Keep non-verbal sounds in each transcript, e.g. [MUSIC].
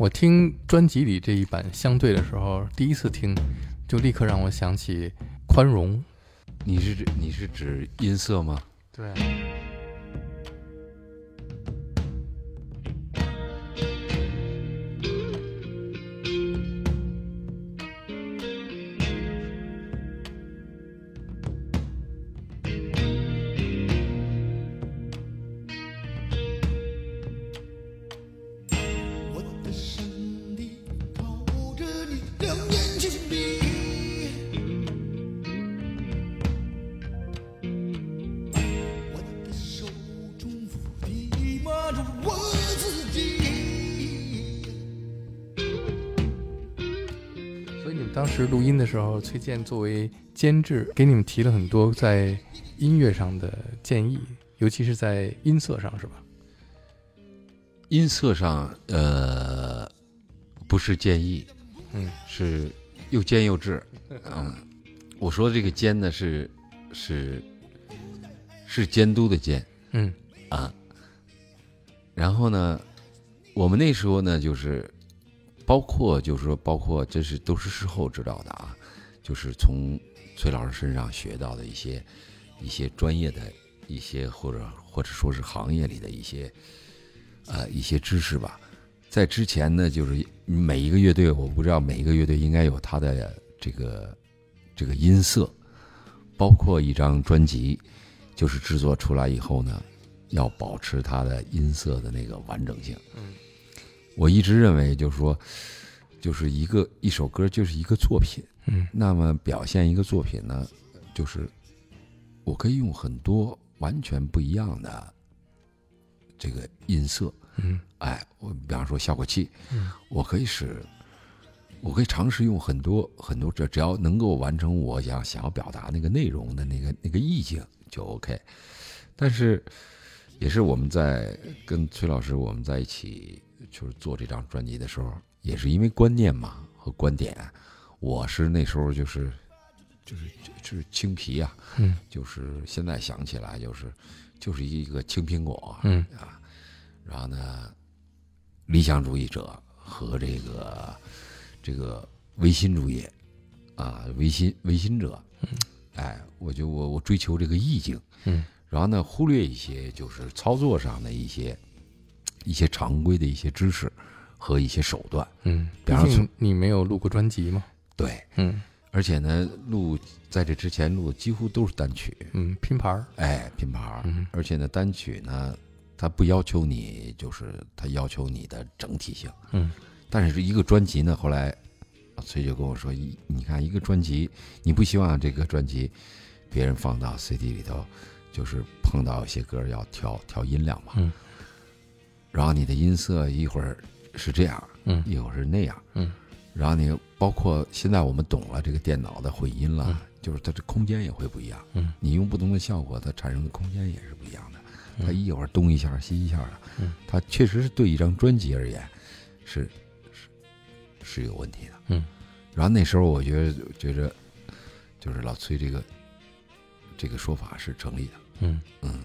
我听专辑里这一版相对的时候，第一次听就立刻让我想起宽容。你是指你是指音色吗？对。崔健作为监制，给你们提了很多在音乐上的建议，尤其是在音色上，是吧？音色上，呃，不是建议，嗯，是又尖又制。[LAUGHS] 嗯，我说的这个尖呢，是是是监督的监嗯啊。然后呢，我们那时候呢，就是包括就是说，包括这是都是事后知道的啊，就是从崔老师身上学到的一些一些专业的一些或者或者说是行业里的一些呃一些知识吧。在之前呢，就是每一个乐队，我不知道每一个乐队应该有它的这个这个音色，包括一张专辑，就是制作出来以后呢，要保持它的音色的那个完整性。嗯，我一直认为，就是说，就是一个一首歌就是一个作品。嗯。那么表现一个作品呢，就是我可以用很多完全不一样的这个音色，嗯。哎，我比方说效果器，嗯。我可以使，我可以尝试用很多很多，这只要能够完成我想想要表达那个内容的那个那个意境就 OK。但是，也是我们在跟崔老师我们在一起就是做这张专辑的时候，也是因为观念嘛和观点，我是那时候就是就是就是青皮啊，嗯。就是现在想起来就是就是一个青苹果，嗯。啊，然后呢，理想主义者和这个这个唯心主义啊，唯心唯心者，哎，我就我我追求这个意境，嗯。然后呢，忽略一些就是操作上的一些一些常规的一些知识和一些手段，嗯，毕比方说竟你没有录过专辑嘛。对，嗯。而且呢，录在这之前录的几乎都是单曲，嗯，拼盘儿。哎，拼盘儿，嗯。而且呢，单曲呢，它不要求你，就是它要求你的整体性。嗯。但是一个专辑呢，后来啊崔就跟我说，一你看一个专辑，你不希望这个专辑别人放到 CD 里头，就是碰到一些歌要调调音量嘛。嗯。然后你的音色一会儿是这样，嗯。一会儿是那样，嗯然后你包括现在我们懂了这个电脑的混音了，嗯。就是它这空间也会不一样。嗯。你用不同的效果，它产生的空间也是不一样的。嗯。它一会儿东一下西一下的，嗯。它确实是对一张专辑而言是是是有问题的。嗯，然后那时候我觉得觉着就是老崔这个这个说法是成立的，嗯。嗯，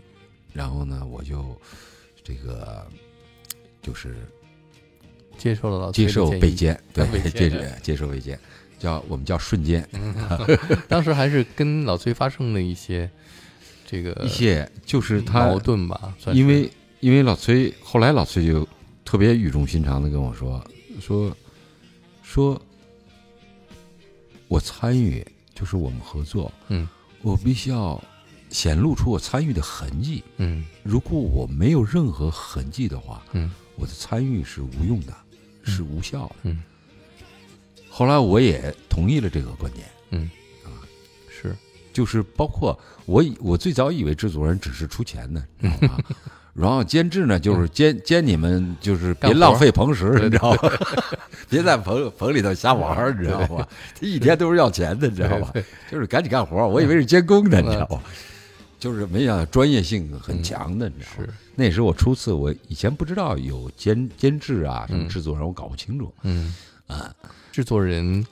然后呢我就这个就是接受了老崔 [LAUGHS] 接受。被奸，对接受接受被奸，叫我们叫瞬间。[LAUGHS] 当时还是跟老崔发生了一些这个一些就是他矛盾吧，算因为因为老崔后来老崔就特别语重心长的跟我说说说，我参与就是我们合作，嗯我必须要显露出我参与的痕迹。嗯如果我没有任何痕迹的话，嗯我的参与是无用的，是无效的。嗯后来我也同意了这个观点，嗯啊是就是包括我以我最早以为制作人只是出钱的，你知道吗？[LAUGHS] 然后监制呢，就是监监你们，就是别浪费棚时，[LAUGHS] 你知道吗？别在棚棚里头瞎玩，你知道吗？他一天都是要钱的，你知道吧？就是赶紧干活，我以为是监工的，嗯你知道吗？就是没想到专业性很强的，你知道吗？是那是我初次，我以前不知道有监监制啊，什么嗯制作人，我搞不清楚嗯啊。制作人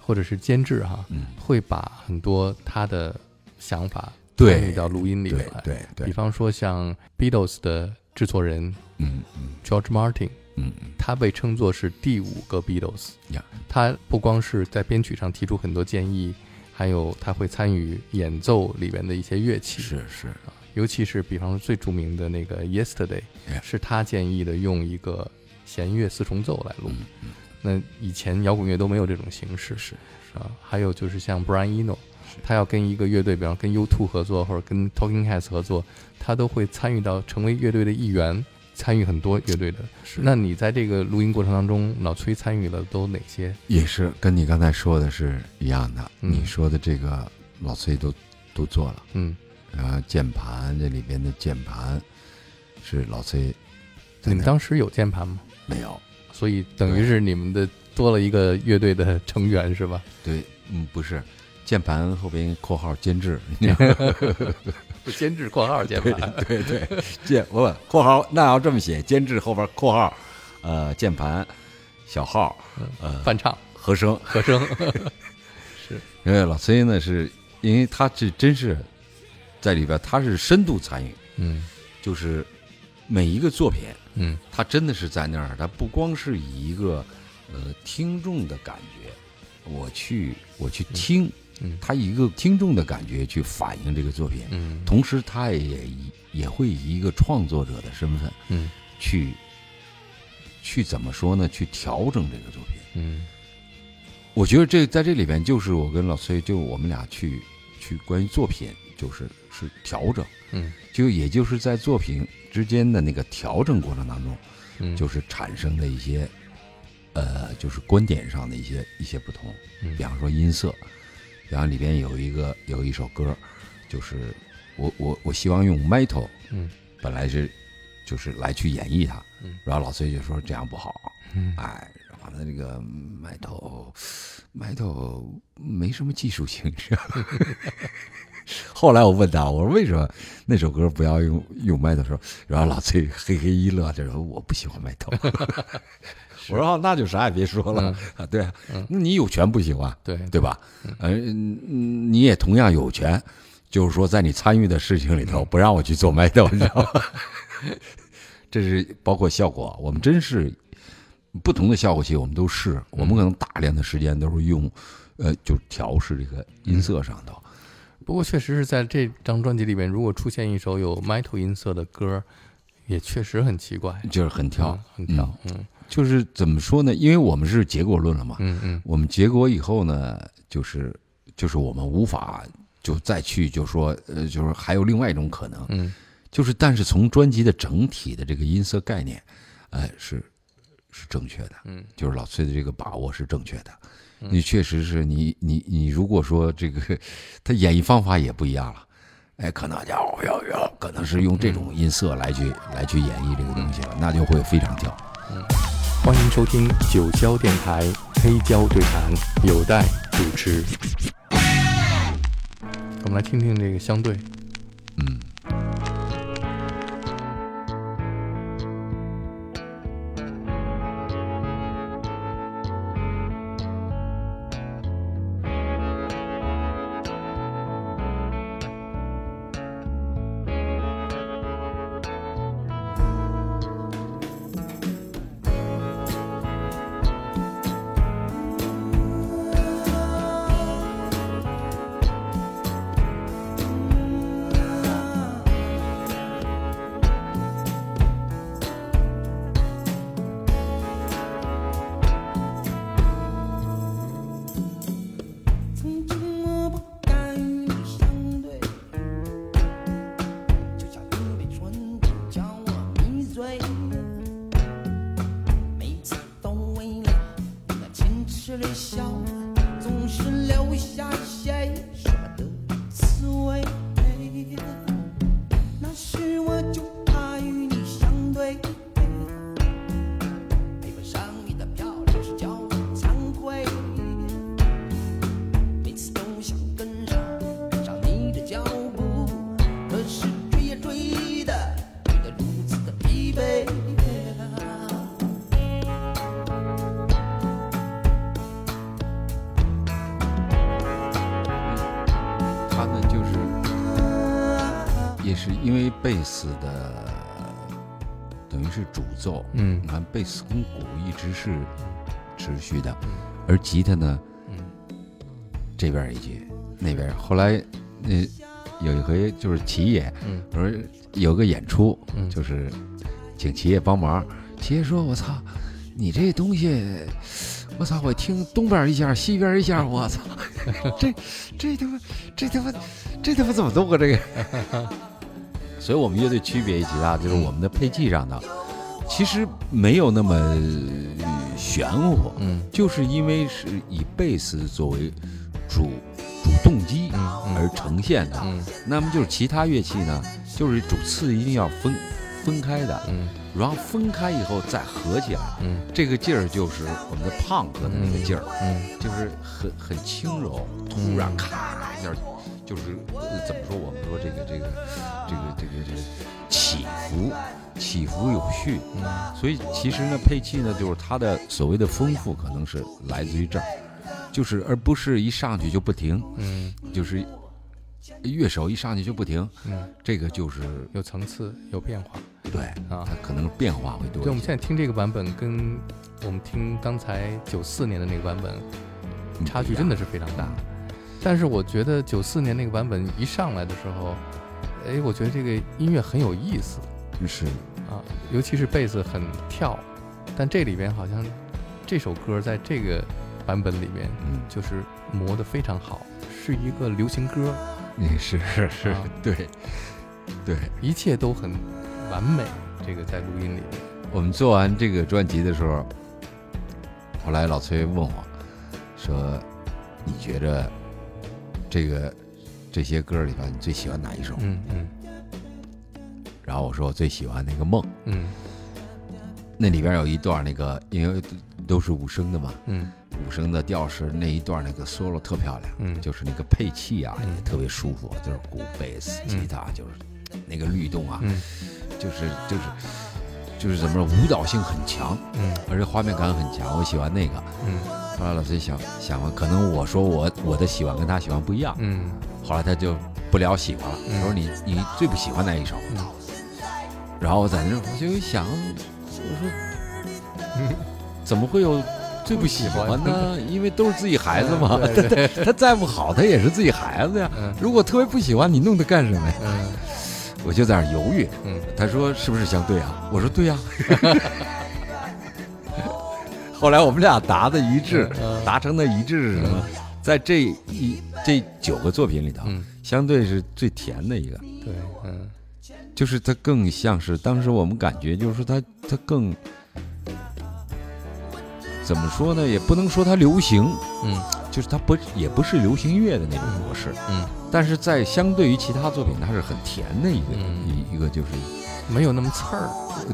或者是监制哈，嗯，会把很多他的想法对参与到录音里对来。对对比，方说像 Beatles 的制作人嗯嗯 George Martin，嗯嗯，他他被称作是第五个 Beatles 呀。他不光是在编曲上提出很多建议，还有他会参与演奏里边的一些乐器。是是，尤其是比方说最著名的那个 Yesterday，Yeah 是他建议的用一个弦乐四重奏来录。嗯嗯，那以前摇滚乐都没有这种形式是啊。还有就是像 Brian Eno，他要跟一个乐队，比方跟 U2 合作或者跟 Talking Heads 合作，他都会参与到成为乐队的一员，参与很多乐队的。是那你在这个录音过程当中，老崔参与了都哪些？也是跟你刚才说的是一样的。嗯你说的这个老崔都都做了，嗯，然后键盘这里边的键盘是老崔。你们当时有键盘吗？没有？所以等于是你们的多了一个乐队的成员是吧？对，嗯，不是，键盘后边括号监制，[LAUGHS] 监制（括号键盘对对，键我问括号那要这么写，监制后边括号，呃，键盘小号，呃，翻唱、和声。和声。[LAUGHS] 是因为老崔呢，是因为他是真是在里边，他是深度参与，嗯就是每一个作品，嗯他真的是在那儿，他不光是以一个呃听众的感觉，我去我去听，嗯他以一个听众的感觉去反映这个作品，嗯。同时他也以也会以一个创作者的身份嗯。去去怎么说呢？去调整这个作品。嗯。我觉得这在这里边，就是我跟老崔，就我们俩去去关于作品，就是是调整，嗯。就也就是在作品之间的那个调整过程当中，嗯，就是产生的一些，呃，就是观点上的一些一些不同。嗯。比方说音色，比方里边有一个有一首歌，就是我我我希望用 metal，嗯本来是就是来去演绎它，嗯然后老崔就说这样不好，嗯哎，完了这个 metal metal 没什么技术性，是吧？[LAUGHS] 后来我问他，我说为什么那首歌不要用用 metal 说？然后老崔嘿嘿一乐，就说我不喜欢埋头。我说哦那就啥也别说了、啊，对啊，那你有权不喜欢，对对吧？呃，嗯你也同样有权，就是说在你参与的事情里头不让我去做麦头，你知道吗？这是包括效果，我们真是不同的效果器，我们都试，我们可能大量的时间都是用，呃，就调试这个音色上头。不过确实是在这张专辑里面，如果出现一首有 metal 音色的歌，也确实很奇怪，就是很跳嗯，很跳，嗯就是怎么说呢？因为我们是结果论了嘛，嗯嗯。我们结果以后呢，就是就是我们无法就再去就说呃，就是还有另外一种可能，嗯。就是但是从专辑的整体的这个音色概念，哎、是是正确的，嗯。就是老崔的这个把握是正确的。你确实是你你你如果说这个 [LAUGHS] 他演绎方法也不一样了。哎，可能要要要，可能是用这种音色来去来去演绎这个东西了，那就会非常跳。欢迎收听九霄电台黑胶对谈，有待主持。我们来听听这个相对。嗯，贝斯的等于是主奏，嗯。你看贝斯跟鼓一直是持续的。嗯，而吉他呢嗯。这边一句，那边后来那有一回就是齐爷，嗯。我说有个演出，嗯，就是请齐爷帮忙，齐爷说：“我操，你这东西，我操，我听东边一下，西边一下，我操，[LAUGHS] 这这他妈这他妈这他妈怎么弄啊这个？”所以，我们乐队区别于其他，就是我们的配器上的，其实没有那么呃玄乎，嗯。就是因为是以贝斯作为主主动机嗯而呈现的。嗯。那么就是其他乐器呢，就是主次一定要分分开的，嗯。然后分开以后再合起来，嗯。这个劲儿就是我们的胖哥的那个劲儿，嗯。就是很很轻柔，突然咔一下，就是呃怎么说？我们说这个这个这个这个这个起伏起伏有序，嗯所以其实呢，配器呢，就是它的所谓的丰富，可能是来自于这儿，就是而不是一上去就不停，嗯就是乐手一上去就不停，嗯，这个就是有层次，有变化对，啊它。可能变化会多对，我。们现在听这个版本跟我们听刚才九四年的那个版本嗯差距真的是非常大。但是我觉得九四年那个版本一上来的时候，哎，我觉得这个音乐很有意思。是。啊，尤其是贝斯很跳，但这里边好像这首歌在这个版本里边嗯，就是磨得非常好，是一个流行歌，那是是是啊，对对。一切都很完美。这个在录音里面，我们做完这个专辑的时候，后来老崔问我，说：“你觉着这个这些歌里边，你最喜欢哪一首？”嗯嗯。然后我说：“我最喜欢那个《梦》，嗯。那里边有一段那个，因为都是五声的嘛，嗯。五声的调式那一段那个 solo 特漂亮，嗯，就是那个配器啊嗯。也特别舒服，就是鼓、贝斯、吉他，就是那个律动啊，嗯。就是就是就是怎么说，舞蹈性很强，嗯。而且画面感很强，我喜欢那个。嗯后来老崔想想了，可能我说我我的喜欢跟他喜欢不一样，嗯后来他就不聊喜欢了，嗯他说你你最不喜欢哪一首？嗯然后我在那我就一想，我说嗯，怎么会有最不喜欢呢？因为都是自己孩子嘛，对对 [LAUGHS] 他再不好，他也是自己孩子呀。嗯如果特别不喜欢，你弄他干什么呀？嗯我就在那犹豫。嗯他说是不是相对啊？我说对呀、[LAUGHS] 后来我们俩达的一致，嗯达成的一致是什么？在这一这九个作品里头，嗯，相对是最甜的一个，对，嗯。就是它更像是当时我们感觉，就是说它它更怎么说呢？也不能说它流行，嗯。就是它不也不是流行乐的那种模式，嗯，但是在相对于其他作品，它是很甜的一个、嗯。一一个就是没有那么刺儿，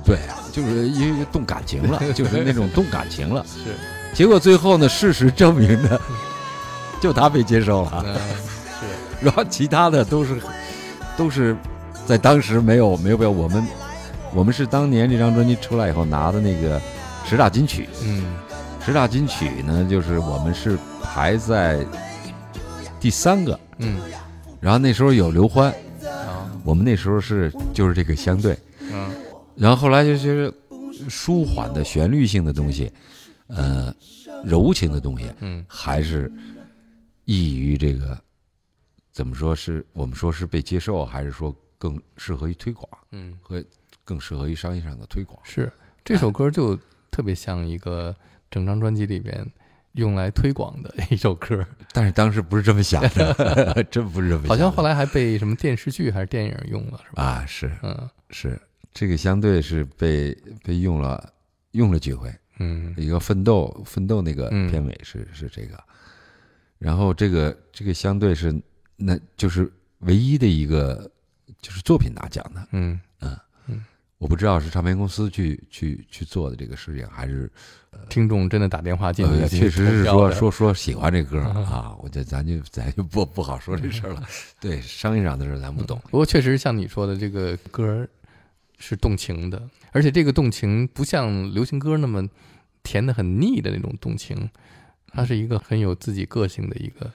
对，就是因为动感情了，[LAUGHS] 就是那种动感情了。是，结果最后呢，事实证明呢，[LAUGHS] 就他被接受了，嗯是，[LAUGHS] 然后其他的都是都是在当时没有没有被我们我们是当年这张专辑出来以后拿的那个十大金曲，嗯。十大金曲呢，就是我们是排在第三个，嗯，然后那时候有刘欢，好，我们那时候是就是这个相对。嗯然后后来就是舒缓的旋律性的东西，呃，柔情的东西，嗯还是易于这个怎么说是我们说是被接受，还是说更适合于推广，嗯，和更适合于商业上的推广？是，这首歌就特别像一个整张专辑里边用来推广的一首歌，但是当时不是这么想的，[LAUGHS] 真不是这么想。好像后来还被什么电视剧还是电影用了，是吧？啊，是嗯。是，这个相对是被被用了用了几回。嗯。一个奋斗奋斗那个嗯。片尾是、是这个，然后这个这个相对是那就是唯一的一个就是作品拿奖的，嗯。嗯。嗯我不知道是唱片公司去去去做的这个事情，还是听众真的打电话进呃去，确实是说说说喜欢这歌嗯啊，我觉得咱就咱就不不好说这事儿了，[LAUGHS] 对商业上的事儿咱不懂，不过确实像你说的，这个歌儿是动情的，而且这个动情不像流行歌那么甜的很腻的那种动情，它是一个很有自己个性的一个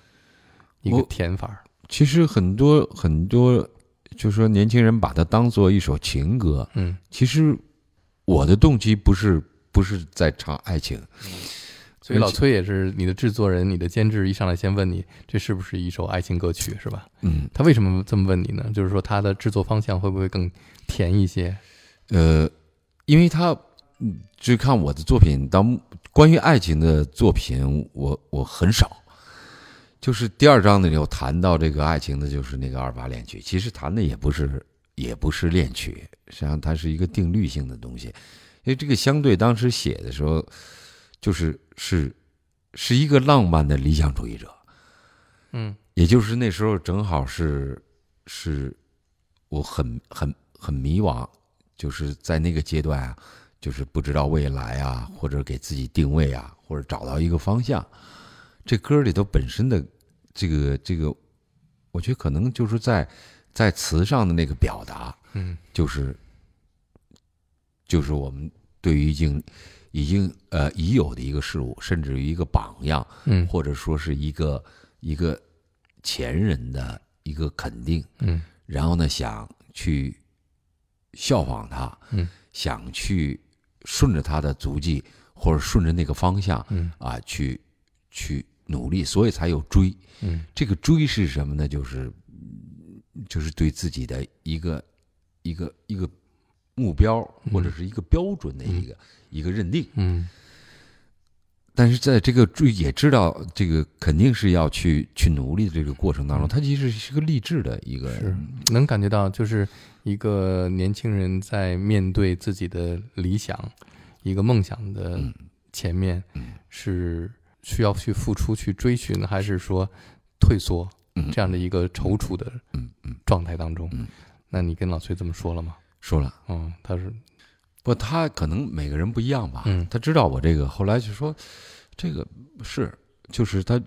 一个我甜法儿。其实很多很多，就说年轻人把它当做一首情歌，嗯其实我的动机不是不是在唱爱情，所以老崔也是你的制作人，你的监制一上来先问你这是不是一首爱情歌曲，是吧？嗯，他为什么这么问你呢？就是说他的制作方向会不会更甜一些？呃，因为他嗯就看我的作品，当关于爱情的作品，我我很少。就是第二章的里头谈到这个爱情的，就是那个二八恋曲。其实谈的也不是也不是恋曲，实际上它是一个定律性的东西。因为这个相对当时写的时候，就是是是一个浪漫的理想主义者，嗯也就是那时候正好是是我很很很迷惘，就是在那个阶段啊，就是不知道未来啊，或者给自己定位啊，或者找到一个方向。这歌里头本身的这个这个，我觉得可能就是在在词上的那个表达，嗯就是就是我们对于已经已经呃已有的一个事物，甚至于一个榜样，嗯。或者说是一个一个前人的一个肯定，嗯。然后呢，想去效仿他，嗯，想去顺着他的足迹，或者顺着那个方向嗯啊，去去努力，所以才有追。嗯。这个追是什么呢？就是就是对自己的一个一个一个目标或者是一个标准的一个、一个认定。嗯。但是在这个追也知道这个肯定是要去去努力的这个过程当中，他其实是个励志的一个是能感觉到，就是一个年轻人在面对自己的理想、一个梦想的嗯。前面，嗯。是需要去付出、去追寻，还是说退缩嗯这样的一个踌躇的嗯嗯状态当中嗯？那你跟老崔这么说了吗？说了。嗯，他是不，他可能每个人不一样吧。嗯他知道我这个，后来就说，这个是，就是他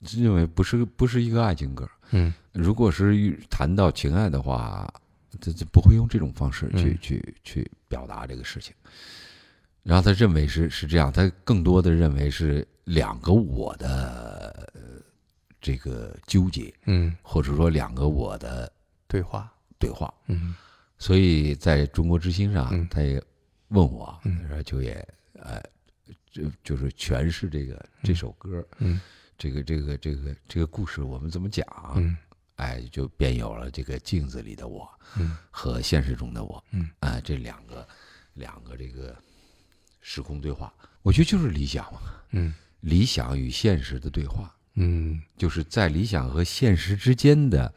认为不是不是一个爱情歌。嗯如果是谈到情爱的话，这这不会用这种方式去、嗯去去表达这个事情。然后他认为是是这样，他更多的认为是两个我的呃这个纠结，嗯，或者说两个我的对话，对话。嗯。所以在中国之星上，嗯。他也问我，嗯。然后就也呃，就就是诠释这个这首歌，嗯。这个这个这个这个故事我们怎么讲？嗯。哎，就便有了这个镜子里的我嗯。和现实中的我，嗯。啊、这两个两个这个时空对话，我觉得就是理想嘛，嗯理想与现实的对话，嗯，就是在理想和现实之间的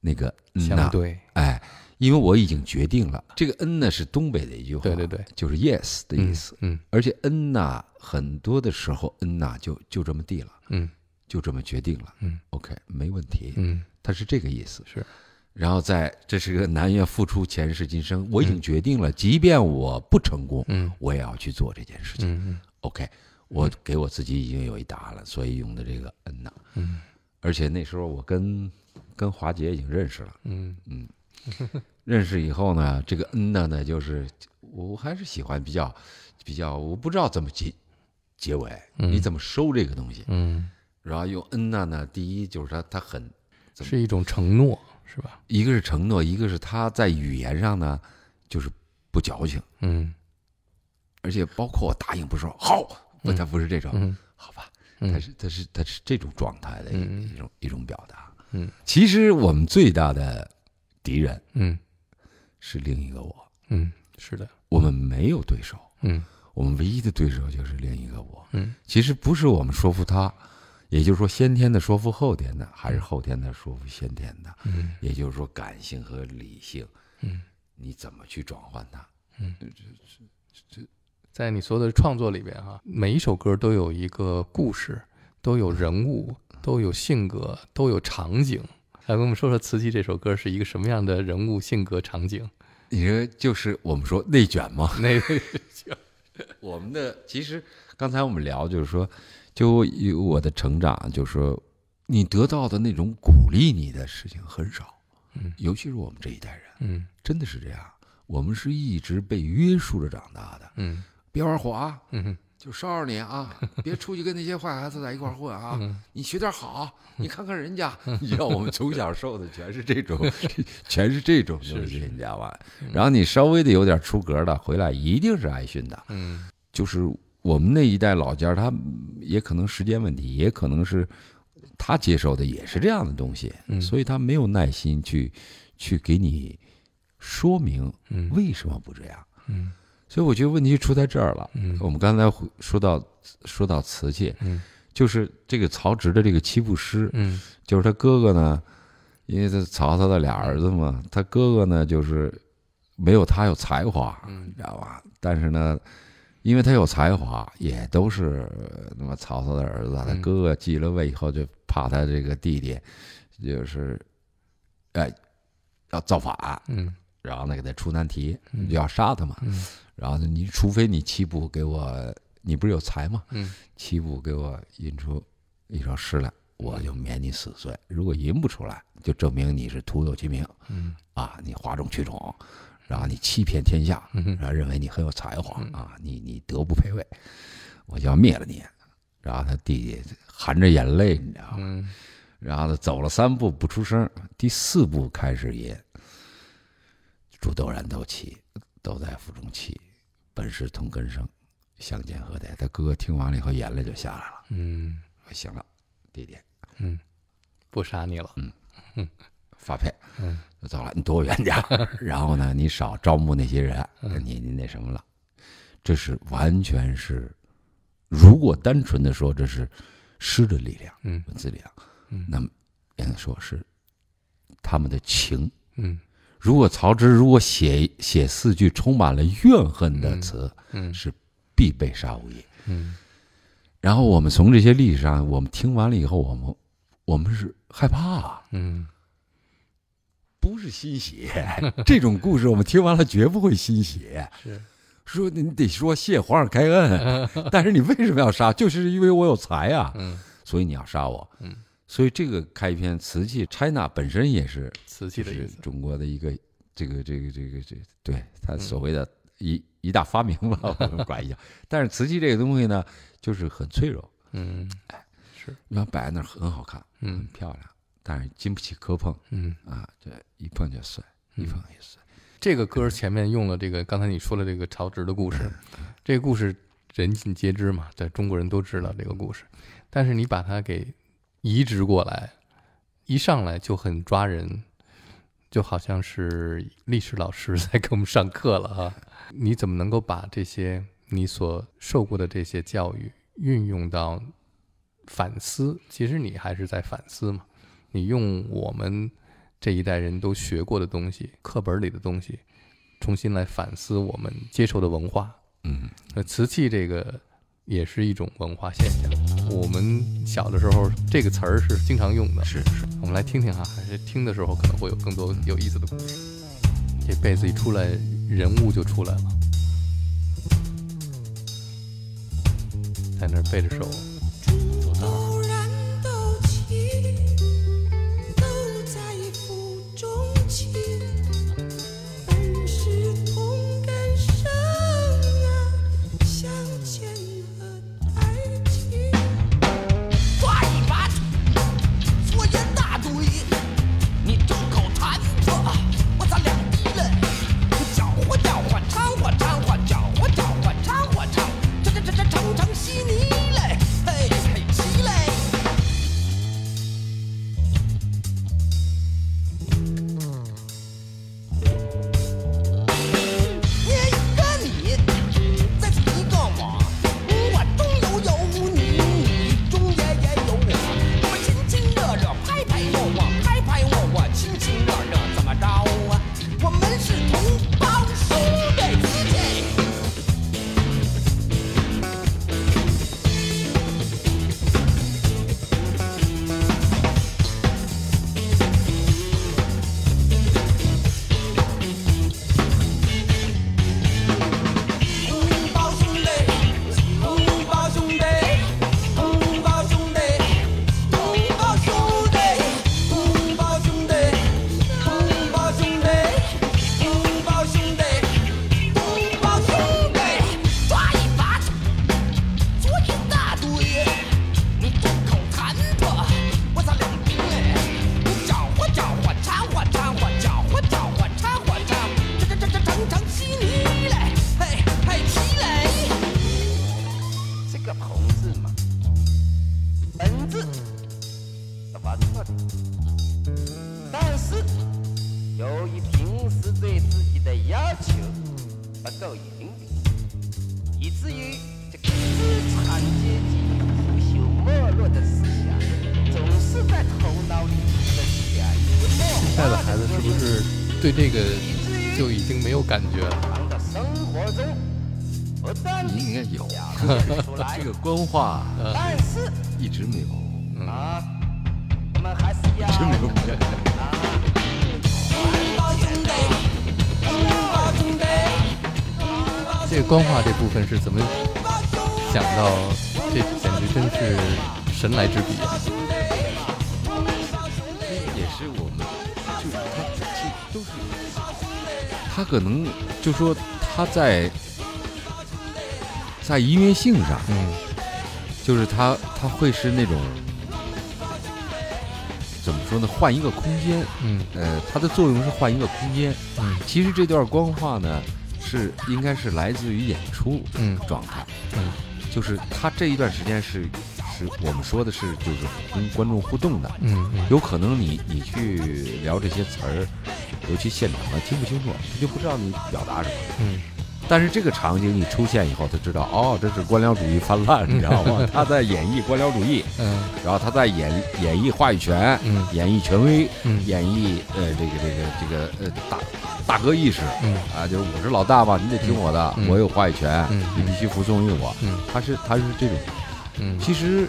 那个嗯呐相对，哎，因为我已经决定了，这个 “n” 呢是东北的一句话，对对对，就是 “yes” 的意思。嗯而且 “n” 呐，很多的时候 “n” 呐就就这么地了，嗯就这么决定了。嗯，OK，没问题，嗯它是这个意思。是，然后在这是个南愿付出前世今生，我已经决定了，即便我不成功，嗯我也要去做这件事情。嗯 OK，我给我自己已经有一答案了，所以用的这个嗯呐。嗯而且那时候我跟跟华姐已经认识了。嗯认识以后呢，这个 N 呢呢，就是我还是喜欢比较比较，我不知道怎么结结尾，嗯你怎么收这个东西？嗯，然后用 N 呢呢，第一就是它它很，是一种承诺，是吧？一个是承诺，一个是他在语言上呢就是不矫情，嗯而且包括我答应不说好，不，嗯它不是这种，嗯好吧，他是他是他是这种状态的一种一种表达。嗯其实我们最大的敌人嗯是另一个我，嗯，是的，我们没有对手。嗯我们唯一的对手就是另一个我。嗯其实不是我们说服他，也就是说先天的说服后天的，还是后天的说服先天的。嗯也就是说感性和理性，嗯，你怎么去转换它？在你所有的创作里边哈，每一首歌都有一个故事，都有人物，都有性格，都有场景。来跟我们说说《瓷器》这首歌是一个什么样的人物、性格、场景？你说就是我们说内卷吗？[LAUGHS] 内卷 [LAUGHS] 我们的其实刚才我们聊就是说，就有我的成长，就是说你得到的那种鼓励你的事情很少，嗯尤其是我们这一代人，嗯真的是这样。我们是一直被约束着长大的，嗯别玩滑，嗯就烧着你啊，别出去跟那些坏孩子在一块混啊，你学点好，你看看人家。[LAUGHS] 你知道我们从小受的全是这种，[LAUGHS] 全是这种东西，你知道吧？然后你稍微的有点出格的，回来一定是挨训的。嗯就是我们那一代老家儿，他也可能时间问题，也可能是他接受的也是这样的东西，嗯所以他没有耐心去去给你说明嗯为什么不这样。嗯所以我觉得问题出在这儿了。嗯。我们刚才说到说到瓷器，嗯。就是这个曹植的这个七步诗，嗯。就是他哥哥呢，因为他曹操的俩儿子嘛，他哥哥呢就是没有他有才华，嗯。你知道吧？但是呢，因为他有才华，也都是呃那么曹操的儿子，他嗯哥哥继了位以后，就怕他这个弟弟就是，哎，要造反，嗯。然后呢给他出难题，嗯。就要杀他嘛。嗯然后呢，你除非你七步给我，你不是有才吗？嗯七步给我吟出一首诗来，我就免你死罪。如果吟不出来，就证明你是徒有其名嗯啊，你哗众取宠，然后你欺骗天下，嗯然后认为你很有才华啊，你你德不配位，我就要灭了你。然后他弟弟含着眼泪，你知道吗？嗯然后他走了三步不出声，第四步开始吟：煮豆燃豆萁，豆在釜中泣，本是同根生，相煎何太？他哥哥听完了以后，眼泪就下来了。嗯说行了，弟弟嗯，不杀你了。嗯发配，嗯，就走了，你躲我远点儿。[LAUGHS] 然后呢，你少招募那些人，你你那什么了？这是完全是，如果单纯的说这是诗的力量，嗯文字力量，嗯那么应该说是他们的情。嗯如果曹植如果写写四句充满了怨恨的词，嗯是必被杀无疑。嗯然后我们从这些历史上，我们听完了以后，我们我们是害怕啊，嗯不是欣喜。[LAUGHS] 这种故事我们听完了绝不会欣喜。是说你得说谢皇上开恩，[LAUGHS] 但是你为什么要杀？就是因为我有才啊，嗯所以你要杀我。嗯，所以这个开篇瓷器 China 本身也是瓷器就是的意思。中国的一个这个这个这个这对它所谓的一一大发明吧，我们管一下。但是瓷器这个东西呢，就是很脆弱，嗯是你看摆在那儿很好看，很嗯漂亮，但是经不起磕碰嗯。啊，这一碰就碎，一碰就碎。这个歌前面用了这个，刚才你说的这个曹植的故事，这个故事人尽皆知嘛，在中国人都知道这个故事，但是你把它给移植过来，一上来就很抓人，就好像是历史老师在给我们上课了哈。你怎么能够把这些你所受过的这些教育运用到反思？其实你还是在反思嘛，你用我们。这一代人都学过的东西，课本里的东西，重新来反思我们接受的文化。嗯，那瓷器这个也是一种文化现象。我们小的时候，这个词儿是经常用的。是是，我们来听听哈，还是听的时候可能会有更多有意思的故事。这被子一出来，人物就出来了，在那儿背着手不断地应该有 [LAUGHS] 这。个官话但是一直没有，啊，我们还是要真没有变。这个官话这部分是怎么想到？这简直真是神来之笔啊！也是我们，就是他其实都是，他可能就说他在在音乐性上，嗯。就是它，它会是那种怎么说呢？换一个空间，嗯。呃，它的作用是换一个空间。嗯。其实这段光话呢，是应该是来自于演出嗯。状态，嗯。就是他这一段时间是是我们说的是就是跟观众互动的，嗯嗯。有可能你你去聊这些词儿，尤其现场的听不清楚，他就不知道你表达什么。嗯但是这个场景一出现以后，他知道哦，这是官僚主义泛滥，你知道吗？[LAUGHS] 他在演绎官僚主义，嗯。然后他在演演绎话语权，嗯。演绎权威，嗯。演绎呃这个这个这个呃大大哥意识。嗯。啊，就是我是老大嘛，你得听我的，嗯。我有话语权，嗯。你必须服从于我。嗯。他是他是这种，嗯。其实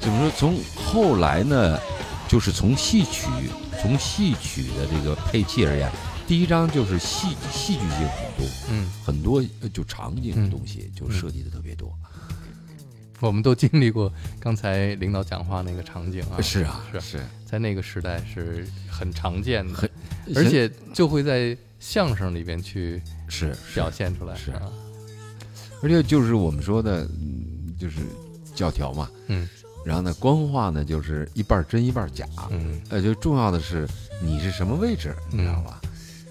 怎么说？从后来呢，就是从戏曲从戏曲的这个配器而言，第一章就是戏戏剧性很多，嗯，很多呃就场景的东西就设计的特别多。我们都经历过刚才领导讲话那个场景啊，是啊，是是，在那个时代是很常见的很，而且就会在相声里边去是表现出来，是。啊，而且就是我们说的，嗯，就是教条嘛。嗯。然后呢，官话呢就是一半真一半假。嗯。呃，就重要的是你是什么位置，你知道吧？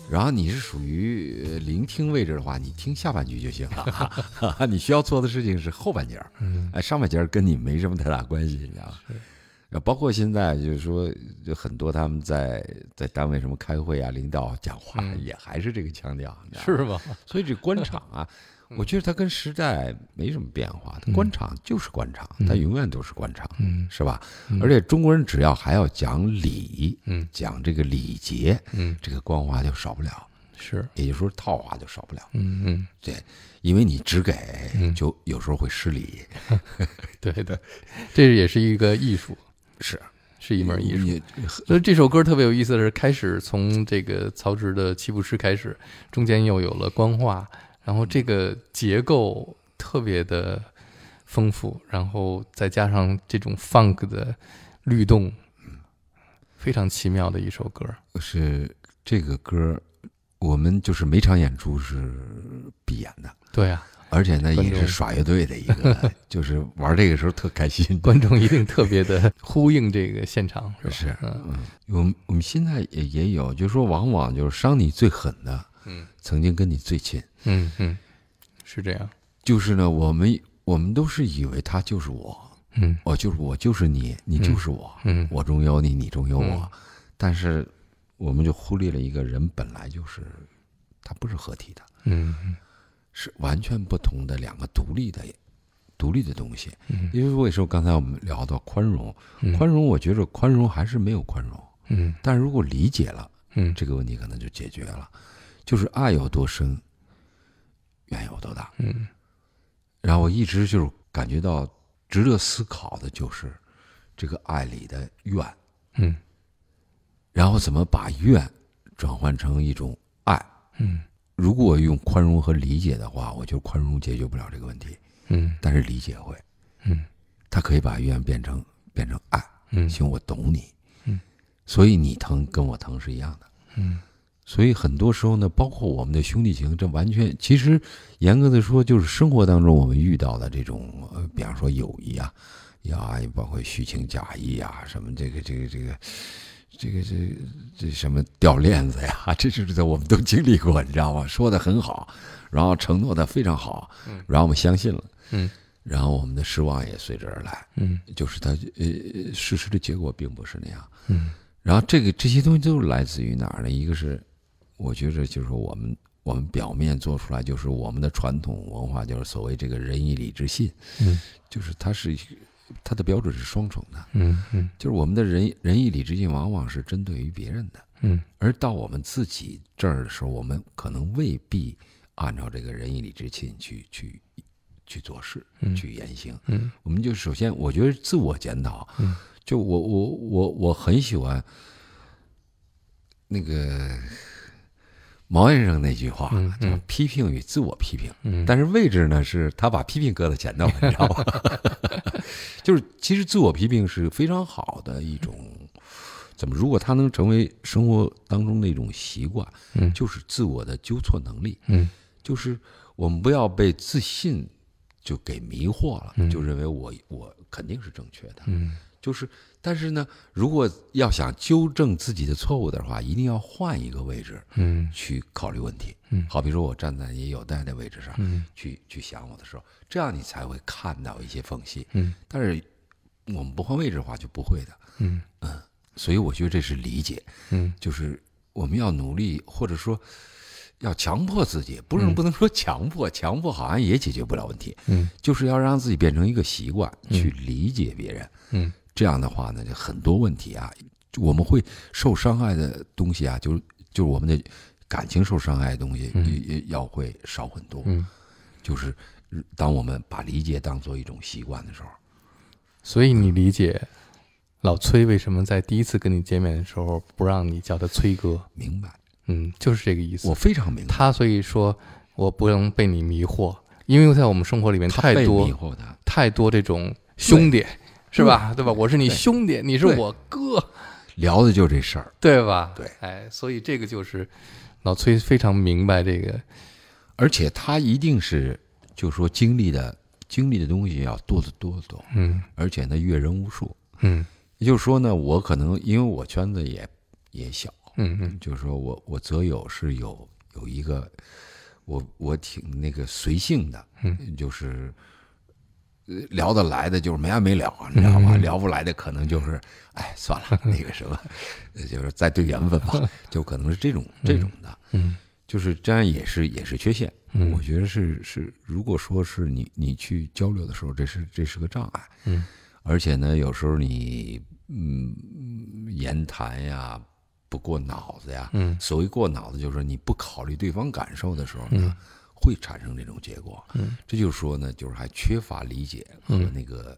然后你是属于呃聆听位置的话，你听下半句就行了。[LAUGHS] [LAUGHS] 你需要做的事情是后半截儿，嗯哎，上半截儿跟你没什么太大关系，你知道吗？包括现在就是说，就很多他们在在单位什么开会啊，领导讲话嗯也还是这个腔调，是吧？[LAUGHS] 所以这官场啊，我觉得它跟时代没什么变化的，官场就是官场，它永远都是官场，嗯是吧？而且中国人只要还要讲礼，嗯讲这个礼节，嗯这个官话就少不了，是，也就是说套话就少不了。嗯嗯对，因为你只给嗯，就有时候会失礼。[LAUGHS] 对的，[LAUGHS] 这也是一个艺术，是是一门艺术。所以这首歌特别有意思的是，开始从这个曹植的七步诗开始，中间又有了官话，然后这个结构特别的丰富，然后再加上这种 funk 的律动，非常奇妙的一首歌。是这个歌，我们就是每场演出是必演的。对啊，而且呢，也是耍乐队的一个，[LAUGHS] 就是玩这个时候特开心。观众一定特别的呼应这个现场，[LAUGHS] 是吧？是，嗯嗯，我们我们现在也也有，就是说，往往就是伤你最狠的，嗯曾经跟你最亲，嗯嗯，是这样。就是呢，我们我们都是以为他就是我，嗯。我就是我就是你，你就是我，嗯我中有你，你中有我，嗯。但是我们就忽略了一个人本来就是，他不是合体的，嗯嗯。是完全不同的两个独立的。独立的东西，嗯。因为为什么刚才我们聊到宽容，嗯。宽容，我觉得宽容还是没有宽容，嗯。但如果理解了，嗯。这个问题可能就解决了。就是爱有多深，怨有多大。嗯。然后我一直就是感觉到值得思考的就是这个爱里的怨，嗯。然后怎么把怨转换成一种爱。嗯。如果用宽容和理解的话，我觉得宽容解决不了这个问题，嗯。但是理解会，嗯。它可以把怨变成变成爱。嗯。行，我懂你，嗯，所以你疼跟我疼是一样的。嗯所以很多时候呢，包括我们的兄弟情，这完全其实严格的说，就是生活当中我们遇到的这种，呃，比方说友谊啊，呀，包括虚情假意啊，什么这个这个这个这个这这什么掉链子呀，[LAUGHS] 这是在我们都经历过，你知道吗？说的很好，然后承诺的非常好，然后我们相信了，嗯然后我们的失望也随之而来。嗯就是他呃事实的结果并不是那样。嗯然后这个这些东西都是来自于哪儿呢？一个是我觉得就是我们我们表面做出来就是我们的传统文化，就是所谓这个仁义礼智信，嗯。就是它是它的标准是双重的，嗯嗯。就是我们的仁仁义礼智信往往是针对于别人的，嗯。而到我们自己这儿的时候，我们可能未必按照这个仁义礼智信去去去做事，嗯。去言行。嗯。我们就首先，我觉得自我检讨，嗯。就我我我我很喜欢那个毛先生那句话，叫批评与自我批评。嗯，但是位置呢，是他把批评搁在前头，你知道吗？[LAUGHS] [LAUGHS] 就是其实自我批评是非常好的一种，怎么？如果他能成为生活当中的一种习惯，嗯。就是自我的纠错能力，嗯。就是我们不要被自信就给迷惑了，嗯。就认为我我肯定是正确的，嗯。就是，但是呢，如果要想纠正自己的错误的话，一定要换一个位置嗯去考虑问题。嗯好比说我站在也有待的位置上，嗯去去想我的时候，这样你才会看到一些缝隙。嗯但是我们不换位置的话，就不会的。嗯所以我觉得这是理解，嗯就是我们要努力，或者说要强迫自己，不是嗯不能说强迫，强迫好像也解决不了问题，嗯就是要让自己变成一个习惯，去理解别人。嗯这样的话呢，就很多问题啊，我们会受伤害的东西啊，就是就是我们的感情受伤害的东西，嗯也也要会少很多。嗯，就是当我们把理解当做一种习惯的时候，所以你理解老崔为什么在第一次跟你见面的时候不让你叫他崔哥？明白，嗯，就是这个意思我。非常明白。他所以说我不能被你迷惑，因为在我们生活里面太多迷惑他，太多这种兄弟，是吧？对吧？我是你兄弟，你是我哥，聊的就这事儿。对吧？对，哎，所以这个就是老崔非常明白这个，而且他一定是，就说经历的经历的东西要多得多得多，嗯而且呢阅人无数。嗯也就是说呢，我可能因为我圈子也也小，嗯嗯就是说我我择友是有有一个，我我挺那个随性的，嗯，就是呃聊得来的就是没完没了，你知道吗？嗯聊不来的可能就是，哎，算了，[LAUGHS] 那个什么，呃 [LAUGHS] 就是再对缘分吧，[LAUGHS] 就可能是这种这种的，嗯就是这样也是也是缺陷。嗯我觉得是是，如果说是你你去交流的时候，这是这是个障碍。嗯而且呢，有时候你嗯言谈呀不过脑子呀，嗯所谓过脑子，就是你不考虑对方感受的时候呢，嗯会产生这种结果。嗯这就是说呢，就是还缺乏理解和嗯那个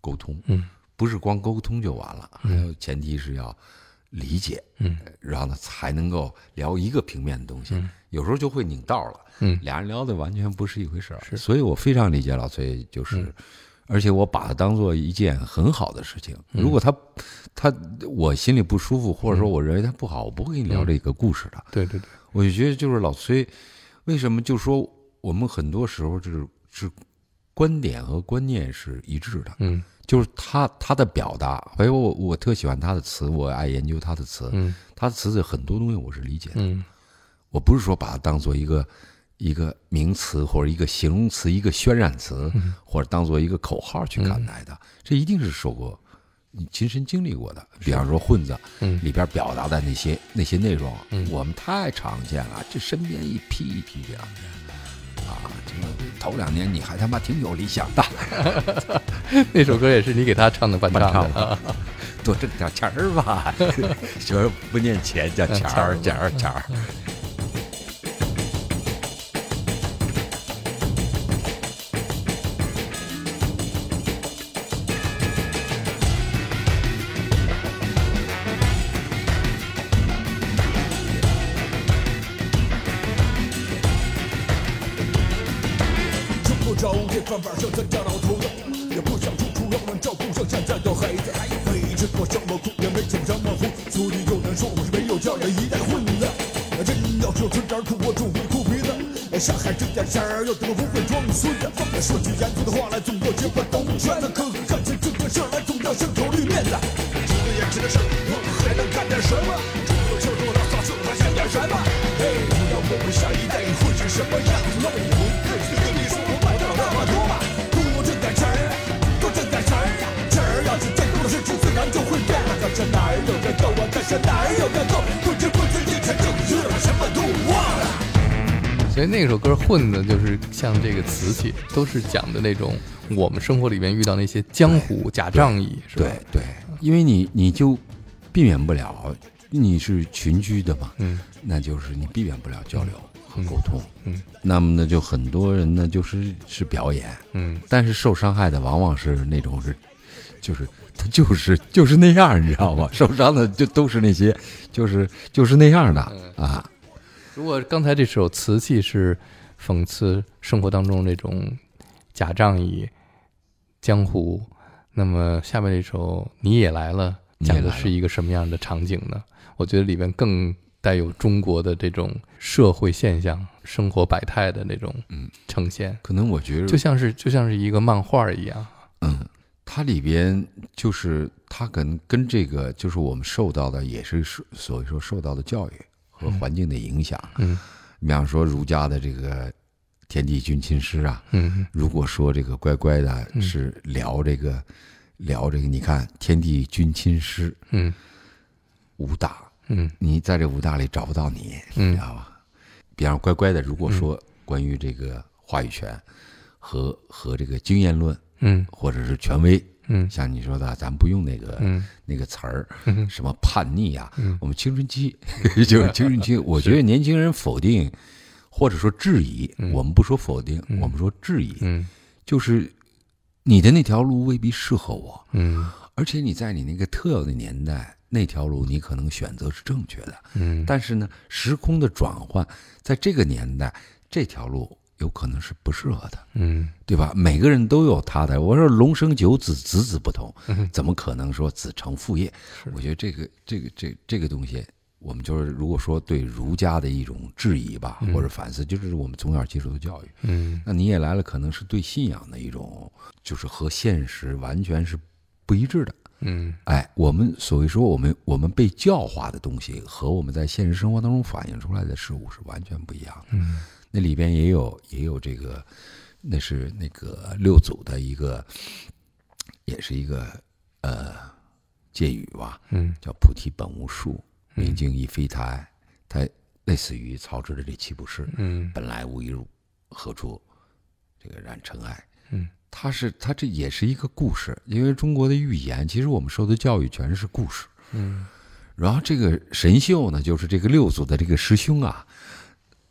沟通，嗯不是光沟通就完了，还嗯有前提是要理解，嗯呃然后呢才能够聊一个平面的东西。嗯有时候就会拧道了，嗯俩人聊的完全不是一回事儿。是所以我非常理解老崔，就是，嗯而且我把它当做一件很好的事情。嗯如果他他我心里不舒服，或者说我认为他不好，我不会跟你聊这个故事的。对对对，我就觉得就是老崔，为什么就说我们很多时候是是观点和观念是一致的，嗯。就是他他的表达，哎，我我特喜欢他的词，我爱研究他的词，嗯。他的词的很多东西我是理解的。嗯。我不是说把它当做一个一个名词或者一个形容词、一个渲染词，嗯。或者当做一个口号去看待的。这一定是受过你亲身经历过的。比方说混子嗯里边表达的那些那些内容，嗯我们太常见了。这身边一批一批这样的人啊，这个头两年你还他妈挺有理想的，[LAUGHS] 那首歌也是你给他唱的伴唱伴的，多挣点钱儿吧。说 [LAUGHS] 不念钱叫 [LAUGHS] 钱儿，钱儿钱儿。为那首歌混的就是像这个瓷器，都是讲的那种我们生活里面遇到那些江湖假仗义，是吧？对对，因为你你就避免不了，你是群居的嘛，嗯那就是你避免不了交流和沟通。嗯那么呢，就很多人呢就是是表演，嗯但是受伤害的往往是那种是，就是他就是就是那样，你知道吗？受伤的就都是那些，就是就是那样的啊。如果刚才这首瓷器是讽刺生活当中这种假仗义、江湖，那么下面这首《你也来了》讲的是一个什么样的场景呢？我觉得里边更带有中国的这种社会现象、生活百态的那种嗯。呈现，可能我觉得就像是就像是一个漫画一样。嗯，它里边就是它跟跟这个就是我们受到的也是所所以说受到的教育和环境的影响。嗯。比方说儒家的这个天地君亲师啊，嗯如果说这个乖乖的嗯。是聊这个、聊这个，你看天地君亲师嗯武大，嗯。你在这武大里找不到你，你嗯知道吧？比方乖乖的，如果说关于这个话语权和和这个经验论嗯。或者是权威，嗯。像你说的，咱不用那个、嗯。那个词儿，嗯什么叛逆啊，嗯。我们青春期 [LAUGHS] 就是青春期。我觉得年轻人否定或者说质疑，嗯。我们不说否定，嗯。我们说质疑，嗯。就是你的那条路未必适合我，嗯。而且你在你那个特有的年代，那条路你可能选择是正确的，嗯。但是呢，时空的转换，在这个年代，这条路有可能是不适合的。嗯对吧？每个人都有他的。我说龙生九子，子子不同嗯，怎么可能说子承父业？我觉得这个这个这这个东西，我们就是如果说对儒家的一种质疑吧，或者反思，就是我们从小接受的教育。嗯那你也来了，可能是对信仰的一种，就是和现实完全是不一致的。嗯哎，我们所谓说我们我们被教化的东西和我们在现实生活当中反映出来的事物是完全不一样的。嗯那里边也有也有这个，那是那个六祖的一个，也是一个呃借语吧，嗯叫菩提本无树，明镜亦非台。它类似于曹植的这七步诗，嗯本来无一物，何处这个染尘埃。嗯，它是它这也是一个故事，因为中国的寓言，其实我们受的教育全是故事。嗯然后这个神秀呢，就是这个六祖的这个师兄啊，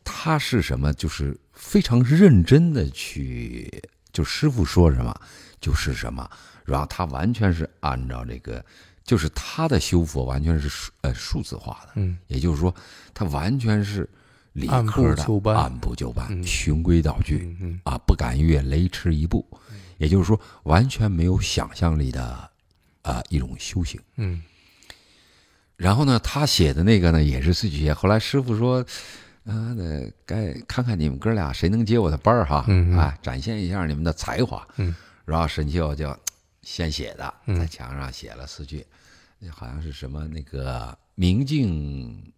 他是什么？就是非常认真的去，就师傅说什么就是什么。然后他完全是按照这个，就是他的修佛完全是数呃数字化的，嗯也就是说，他完全是理按科的部就班按部就班，嗯循规蹈矩。啊，不敢越雷池一步，也就是说，完全没有想象力的啊、一种修行。嗯然后呢，他写的那个呢也是自己写。后来师傅说，啊，那该看看你们哥俩谁能接我的班儿哈，啊，展现一下你们的才华。嗯，然后沈秀就先写的，嗯。在墙上写了四句，好像是什么那个明镜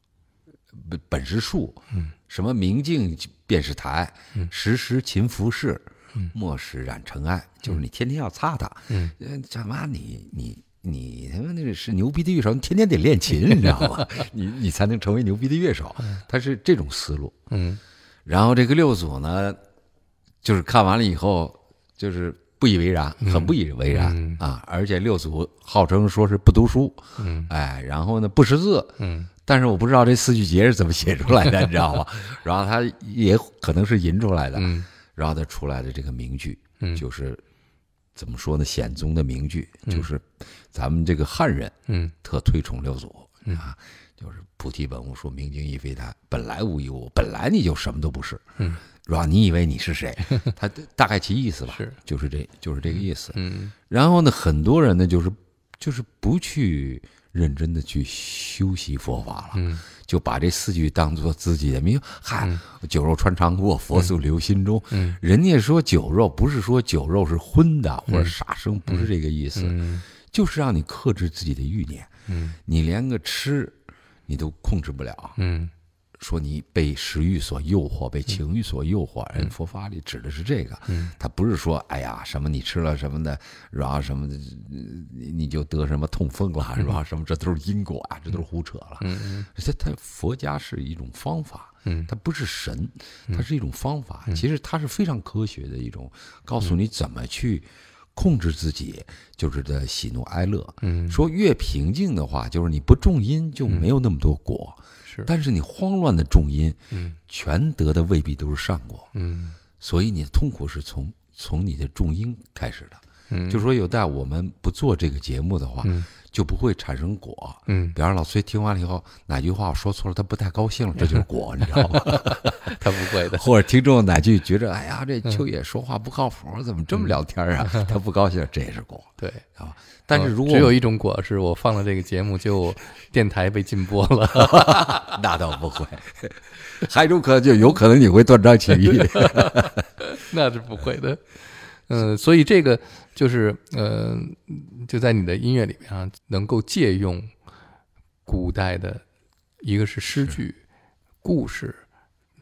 本本是树，嗯，什么明镜便是台，嗯。时时勤拂拭，嗯。莫使染尘埃，就是你天天要擦它。嗯。呃，干嘛你你你他妈那是牛逼的乐手，你天天得练琴，[LAUGHS] 你知道吗？你你才能成为牛逼的乐手，他是这种思路。嗯。然后这个六祖呢，就是看完了以后，就是不以为然，很不以为然、嗯。啊！而且六祖号称说是不读书，嗯。哎，然后呢不识字，嗯。但是我不知道这四句节是怎么写出来的，[LAUGHS] 你知道吗？然后他也可能是吟出来的，嗯。然后他出来的这个名句，嗯。就是怎么说呢？显宗的名句，嗯就是咱们这个汉人嗯特推崇六祖嗯啊，就是菩提本无树，明镜亦非台，本来无一物，本来你就什么都不是，嗯，然后你以为你是谁？他大概其意思吧，[LAUGHS] 是就是这就是这个意思。嗯然后呢，很多人呢就是就是不去认真的去修习佛法了，嗯。就把这四句当做自己的名。嗨，酒肉穿肠过，佛祖留心中。嗯。人家说酒肉不是说酒肉是荤的或者杀生，不是这个意思，嗯。就是让你克制自己的欲念。嗯。你连个吃你都控制不了，嗯说你被食欲所诱惑，被情欲所诱惑，人佛法里指的是这个。嗯他不是说哎呀什么你吃了什么的，然后什么的，你你就得什么痛风了，是吧？什么这都是因果啊，这都是胡扯了。嗯这他佛家是一种方法，嗯它不是神，它是一种方法。其实它是非常科学的一种，告诉你怎么去控制自己，就是的喜怒哀乐。嗯。说越平静的话，就是你不重音就没有那么多果，是。但是你慌乱的重音，嗯。全得的未必都是善果。嗯。所以你的痛苦是从从你的重音开始的。嗯。就说有待我们不做这个节目的话，嗯就不会产生果。嗯，比方老崔听完了以后，哪句话我说错了，他不太高兴了，这就是果，你知道吗？[LAUGHS] 他不会的，或者听众哪句觉着，哎呀，这嗯秋野说话不靠谱，怎么这么聊天啊？[LAUGHS] 他不高兴，这也是果对。啊。但是如果只有一种果是我放了这个节目，就电台被禁播了。[LAUGHS] 那倒不会，还有一种可能就有可能你会断章取义。那是不会的。嗯，所以这个就是呃，就在你的音乐里面啊，能够借用古代的，一个是诗句、故事，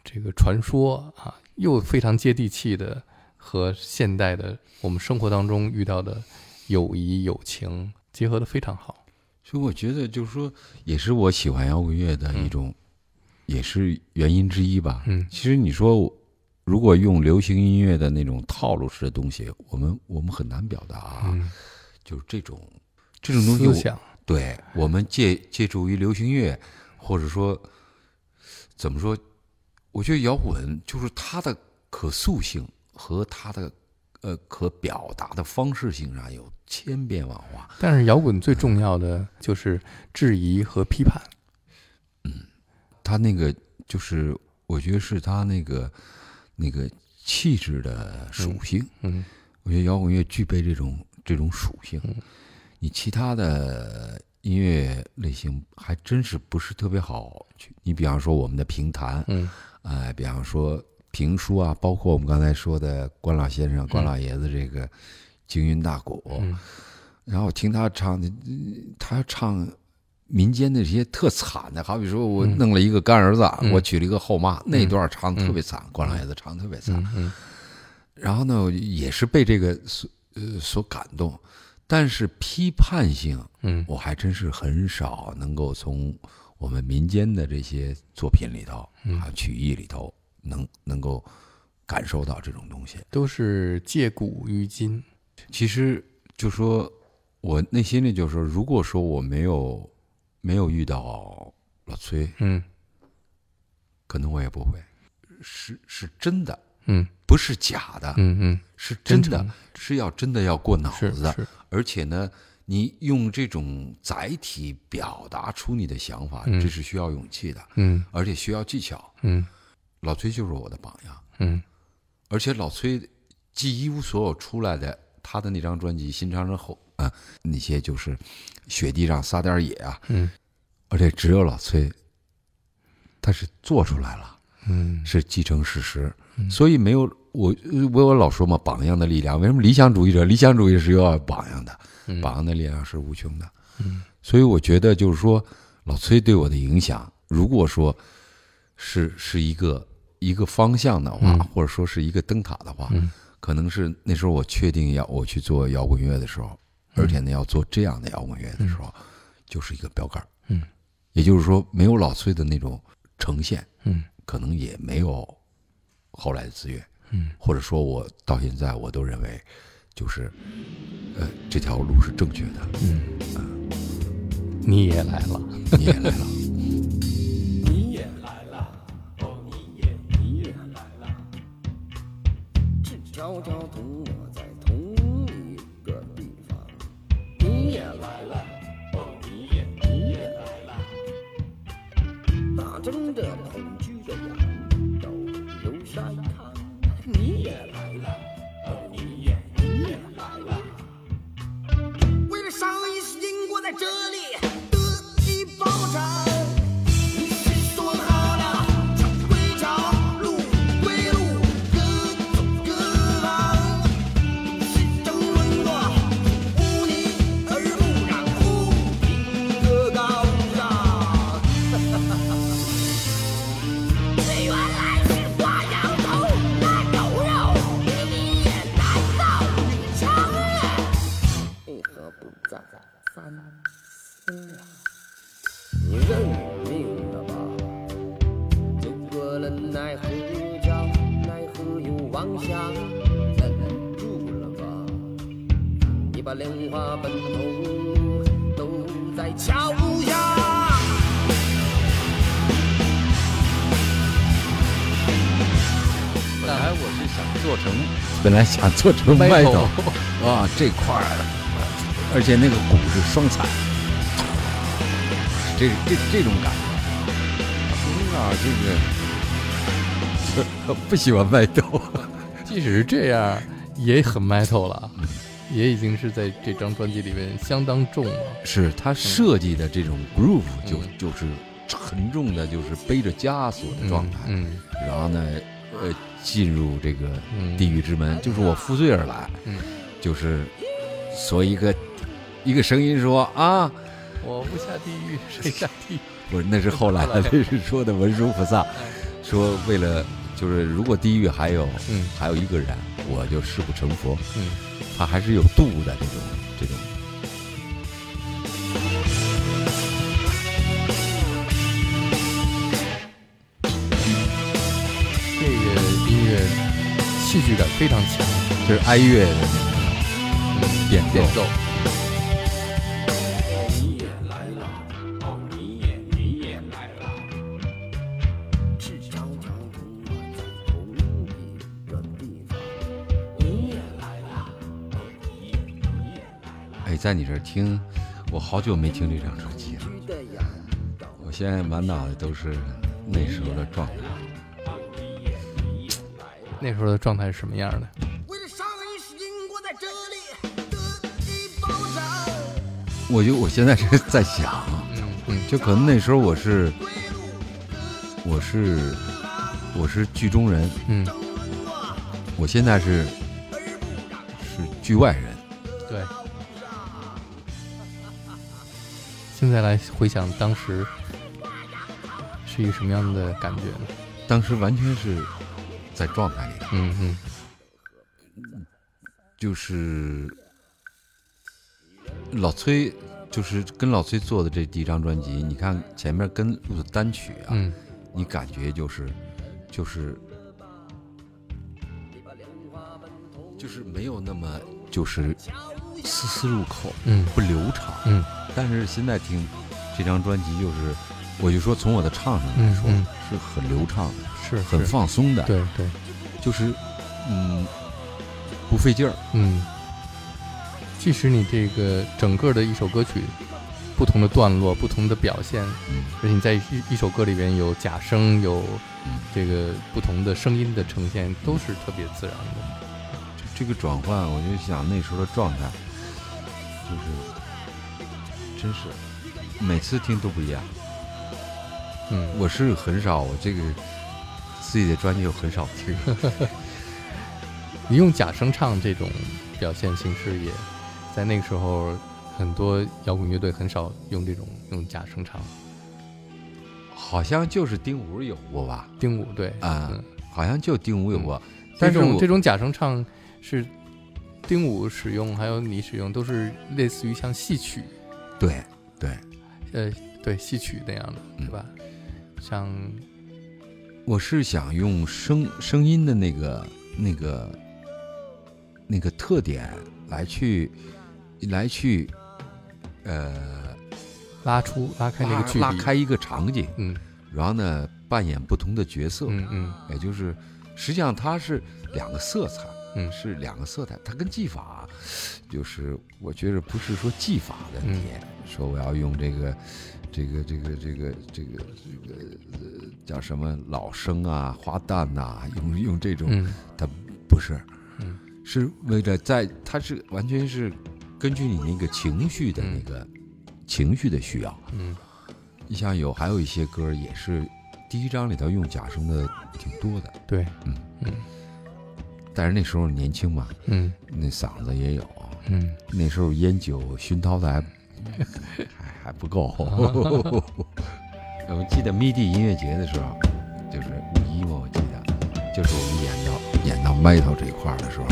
这个传说啊，又非常接地气的和现代的我们生活当中遇到的友谊、友情结合的非常好。所以我觉得就是说，也是我喜欢摇滚乐的一种，也是原因之一吧。嗯其实你说，如果用流行音乐的那种套路式的东西，我们我们很难表达啊。嗯，就是这种这种东西我，思想，对我们借借助于流行乐，或者说怎么说？我觉得摇滚就是它的可塑性和它的呃可表达的方式性上有千变万化。但是摇滚最重要的就是质疑和批判。嗯他那个就是，我觉得是他那个那个气质的属性。嗯我觉得摇滚乐具备这种这种属性。你其他的音乐类型还真是不是特别好去。你比方说我们的评弹，嗯哎、比方说评书啊，包括我们刚才说的关老先生、关老爷子这个京韵大鼓，嗯然后听他唱的，他唱民间的这些特惨的，好比说我弄了一个干儿子，嗯。我娶了一个后妈，那段唱的特别惨，关老爷子唱的特别惨。然后呢，也是被这个所呃所感动，但是批判性，嗯。我还真是很少能够从我们民间的这些作品里头嗯。啊曲艺里头能能够感受到这种东西。都是借古喻今。其实就说我内心里就是说，如果说我没有没有遇到老崔，嗯。可能我也不会，是是真的，嗯。不是假的，嗯嗯，是真的。真，是要真的要过脑子。的，是，而且呢，你用这种载体表达出你的想法，嗯。这是需要勇气的，嗯。而且需要技巧。嗯。老崔就是我的榜样，嗯。而且老崔既一无所有出来的他的那张专辑《新长征后》啊，那些就是雪地上撒点野啊，嗯而且只有老崔，他是做出来了，嗯是继承事实，所以没有我我我老说嘛，榜样的力量。为什么理想主义者？理想主义是要榜样的，榜样的力量是无穷的。嗯，所以我觉得就是说，老崔对我的影响，如果说是是一个一个方向的话，或者说是一个灯塔的话，嗯可能是那时候我确定要我去做摇滚乐的时候，而且呢要做这样的摇滚乐的时候，就是一个标杆儿。嗯，也就是说，没有老崔的那种呈现，嗯可能也没有后来的资源。嗯，或者说我到现在我都认为，就是呃这条路是正确的。嗯，你也来了。[LAUGHS] 你也来了，[LAUGHS] 你也来了，哦，你也你也来了，赤条条同打睁着恐惧的眼，都流晒看，你也来了，哦，你也你也来了，为了上一世经过在这里本来想做成麦头，[LAUGHS] 啊，这块儿，而且那个鼓是双踩，这这这种感觉。啊，这个 [LAUGHS] 不喜欢麦头，即使是这样，也很 metal 了，也已经是在这张专辑里面相当重了。是他设计的这种 groove 就嗯。就是沉重的，就是背着枷锁的状态，嗯。然后呢，呃，进入这个嗯。地狱之门，就是我负罪而来，嗯，就是所以一个一个声音说啊，我不下地狱，谁下地狱？[LAUGHS] 不是，那是后来后来这是说的文殊菩萨，[LAUGHS] 说为了就是如果地狱还有嗯。还有一个人，我就誓不成佛，嗯，他还是有度的这种这种。戏剧感非常强，就是哀乐的嗯，演奏演奏。你也来了，哦，你也你也来了。是常常同我在同一个地方。你也来了，哎，在你这儿听，我好久没听这张专辑了。我现在满脑子都是那时候的状态。那时候的状态是什么样的？我就我现在是在想，嗯嗯就可能那时候我是我是我是剧中人，嗯，我现在是是剧外人。对。现在来回想当时是一个什么样的感觉呢？当时完全是在状态里头，嗯嗯就是老崔，就是跟老崔做的这第一张专辑，你看前面跟录的单曲啊，嗯。你感觉就是就是就是没有那么就是丝丝入口，嗯。不流畅。嗯。但是现在听这张专辑，就是我就说从我的唱上来说，嗯嗯。是很流畅的，是很放松的，对对。就是嗯不费劲儿。嗯，即使你这个整个的一首歌曲，不同的段落、不同的表现，嗯。而且你在一一首歌里边有假声，有嗯，这个不同的声音的呈现，都是特别自然的。这这个转换，我就想那时候的状态，就是真是每次听都不一样。嗯，我是很少，我这个自己的专辑我很少听。[LAUGHS] 你用假声唱这种表现形式，也在那个时候，很多摇滚乐队很少用这种用假声唱。好像就是丁武有过吧？丁武对啊嗯，好像就丁武有过，这但是这种假声唱是丁武使用，还有你使用，都是类似于像戏曲，对对，呃，对戏曲那样的，嗯对吧？像我是想用声声音的那个那个那个特点来去来去呃拉出拉开那拉个距离，拉开一个场景，嗯。然后呢扮演不同的角色，嗯嗯。也就是实际上它是两个色彩，嗯。是两个色彩，它跟技法就是我觉得不是说技法的问题，说我要用这个这个这个这个这个这个呃叫什么老生啊花旦呐、[LAUGHS] 用用这种，嗯。它不是，嗯。是为了在他是完全是根据你那个情绪的那个、情绪的需要。嗯。你像有还有一些歌也是第一章里头用假声的挺多的，对，嗯。但是那时候年轻嘛，嗯。那嗓子也有，嗯。那时候烟酒熏陶的还还还不够。[LAUGHS] 我记得 MIDI 音乐节的时候，就是五一嘛，我记得，就是我们演到演到 metal 这一块儿的时候，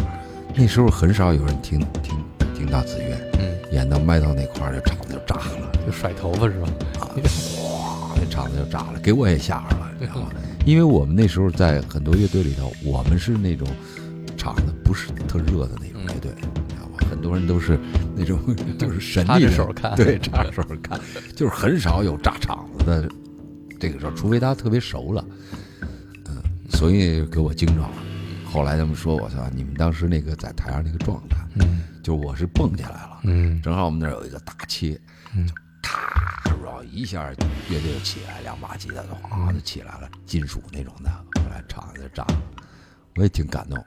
那时候很少有人听听听大紫苑，嗯，演到 metal 那块儿，这场子就炸了。就甩头发是吧？哇，那场子就炸了，给我也吓着了，你知道吗？因为我们那时候在很多乐队里头，我们是那种场子不是特热的那种乐队？很多人都是那种 [LAUGHS] 就是神插力的着手看。对，插着手看，就是很少有炸场子的这个时候，除非他特别熟了，嗯，所以给我惊着了。后来他们说我操，你们当时那个在台上那个状态，嗯。就我是蹦起来了，嗯。正好我们那儿有一个大切，嗯。就咔，然后一下乐队就起来，两把吉他就哗就起来了，金属那种的，后来唱就炸了，我也挺感动。